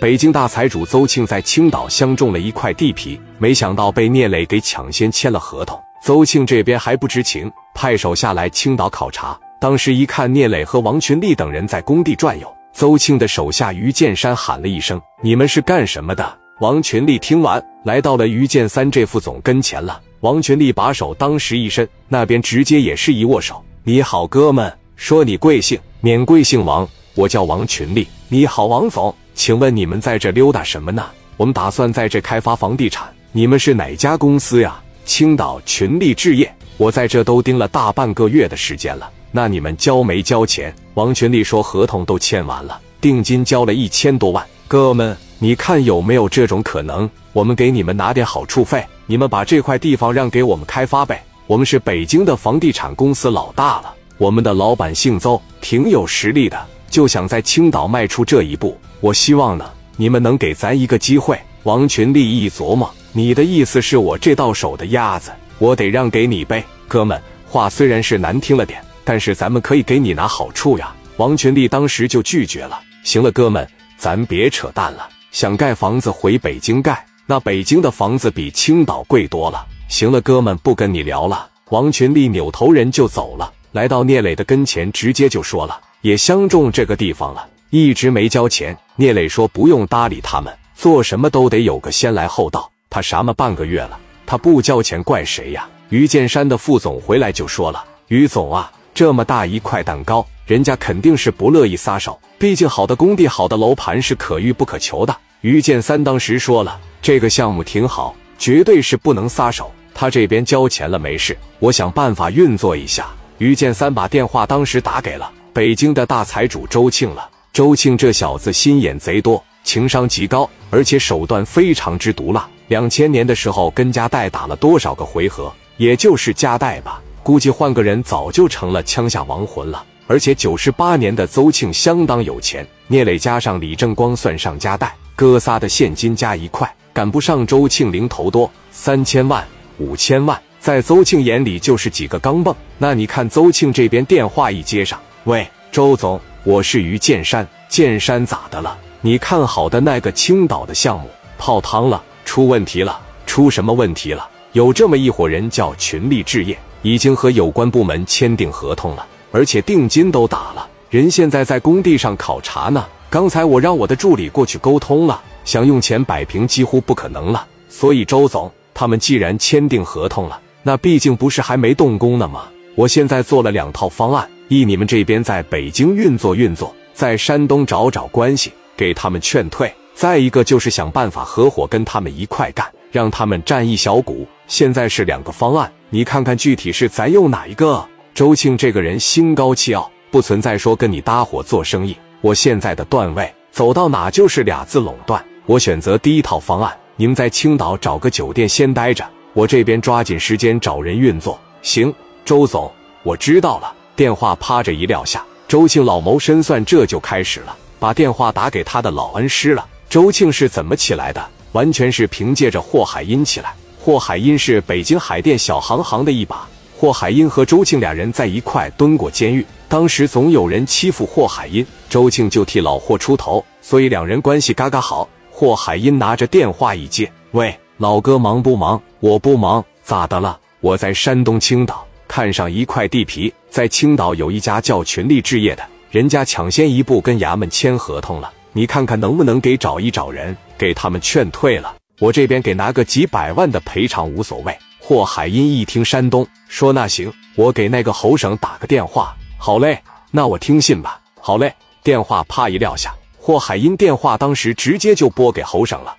北京大财主邹庆在青岛相中了一块地皮，没想到被聂磊给抢先签了合同。邹庆这边还不知情，派手下来青岛考察。当时一看聂磊和王群力等人在工地转悠，邹庆的手下于建山喊了一声：“你们是干什么的？”王群力听完，来到了于建三这副总跟前了。王群力把手当时一伸，那边直接也是一握手：“你好，哥们，说你贵姓？免贵姓王，我叫王群力。你好，王总。”请问你们在这溜达什么呢？我们打算在这开发房地产。你们是哪家公司呀？青岛群力置业。我在这都盯了大半个月的时间了。那你们交没交钱？王群力说合同都签完了，定金交了一千多万。哥们，你看有没有这种可能？我们给你们拿点好处费，你们把这块地方让给我们开发呗。我们是北京的房地产公司老大了，我们的老板姓邹，挺有实力的。就想在青岛迈出这一步，我希望呢，你们能给咱一个机会。王群力一琢磨，你的意思是我这到手的鸭子，我得让给你呗？哥们，话虽然是难听了点，但是咱们可以给你拿好处呀。王群力当时就拒绝了。行了，哥们，咱别扯淡了。想盖房子回北京盖，那北京的房子比青岛贵多了。行了，哥们，不跟你聊了。王群力扭头人就走了，来到聂磊的跟前，直接就说了。也相中这个地方了，一直没交钱。聂磊说不用搭理他们，做什么都得有个先来后到。他啥么半个月了，他不交钱怪谁呀？于建山的副总回来就说了：“于总啊，这么大一块蛋糕，人家肯定是不乐意撒手。毕竟好的工地、好的楼盘是可遇不可求的。”于建三当时说了：“这个项目挺好，绝对是不能撒手。他这边交钱了没事，我想办法运作一下。”于建三把电话当时打给了。北京的大财主周庆了。周庆这小子心眼贼多，情商极高，而且手段非常之毒辣。两千年的时候跟家代打了多少个回合？也就是家代吧，估计换个人早就成了枪下亡魂了。而且九十八年的邹庆相当有钱，聂磊加上李正光算上家代，哥仨的现金加一块赶不上周庆零头多，三千万、五千万，在邹庆眼里就是几个钢镚。那你看邹庆这边电话一接上。喂，周总，我是于建山。建山咋的了？你看好的那个青岛的项目泡汤了，出问题了？出什么问题了？有这么一伙人叫群力置业，已经和有关部门签订合同了，而且定金都打了，人现在在工地上考察呢。刚才我让我的助理过去沟通了，想用钱摆平几乎不可能了。所以周总，他们既然签订合同了，那毕竟不是还没动工呢吗？我现在做了两套方案。一，你们这边在北京运作运作，在山东找找关系，给他们劝退；再一个就是想办法合伙跟他们一块干，让他们占一小股。现在是两个方案，你看看具体是咱用哪一个？周庆这个人心高气傲，不存在说跟你搭伙做生意。我现在的段位走到哪就是俩字垄断。我选择第一套方案，你们在青岛找个酒店先待着，我这边抓紧时间找人运作。行，周总，我知道了。电话趴着一撂下，周庆老谋深算，这就开始了。把电话打给他的老恩师了。周庆是怎么起来的？完全是凭借着霍海英起来。霍海英是北京海淀小行行的一把。霍海英和周庆俩人在一块蹲过监狱，当时总有人欺负霍海英，周庆就替老霍出头，所以两人关系嘎嘎好。霍海英拿着电话一接：“喂，老哥，忙不忙？我不忙，咋的了？我在山东青岛。”看上一块地皮，在青岛有一家叫群力置业的，人家抢先一步跟衙门签合同了，你看看能不能给找一找人，给他们劝退了。我这边给拿个几百万的赔偿无所谓。霍海英一听山东，说那行，我给那个侯省打个电话。好嘞，那我听信吧。好嘞，电话啪一撂下，霍海英电话当时直接就拨给侯省了。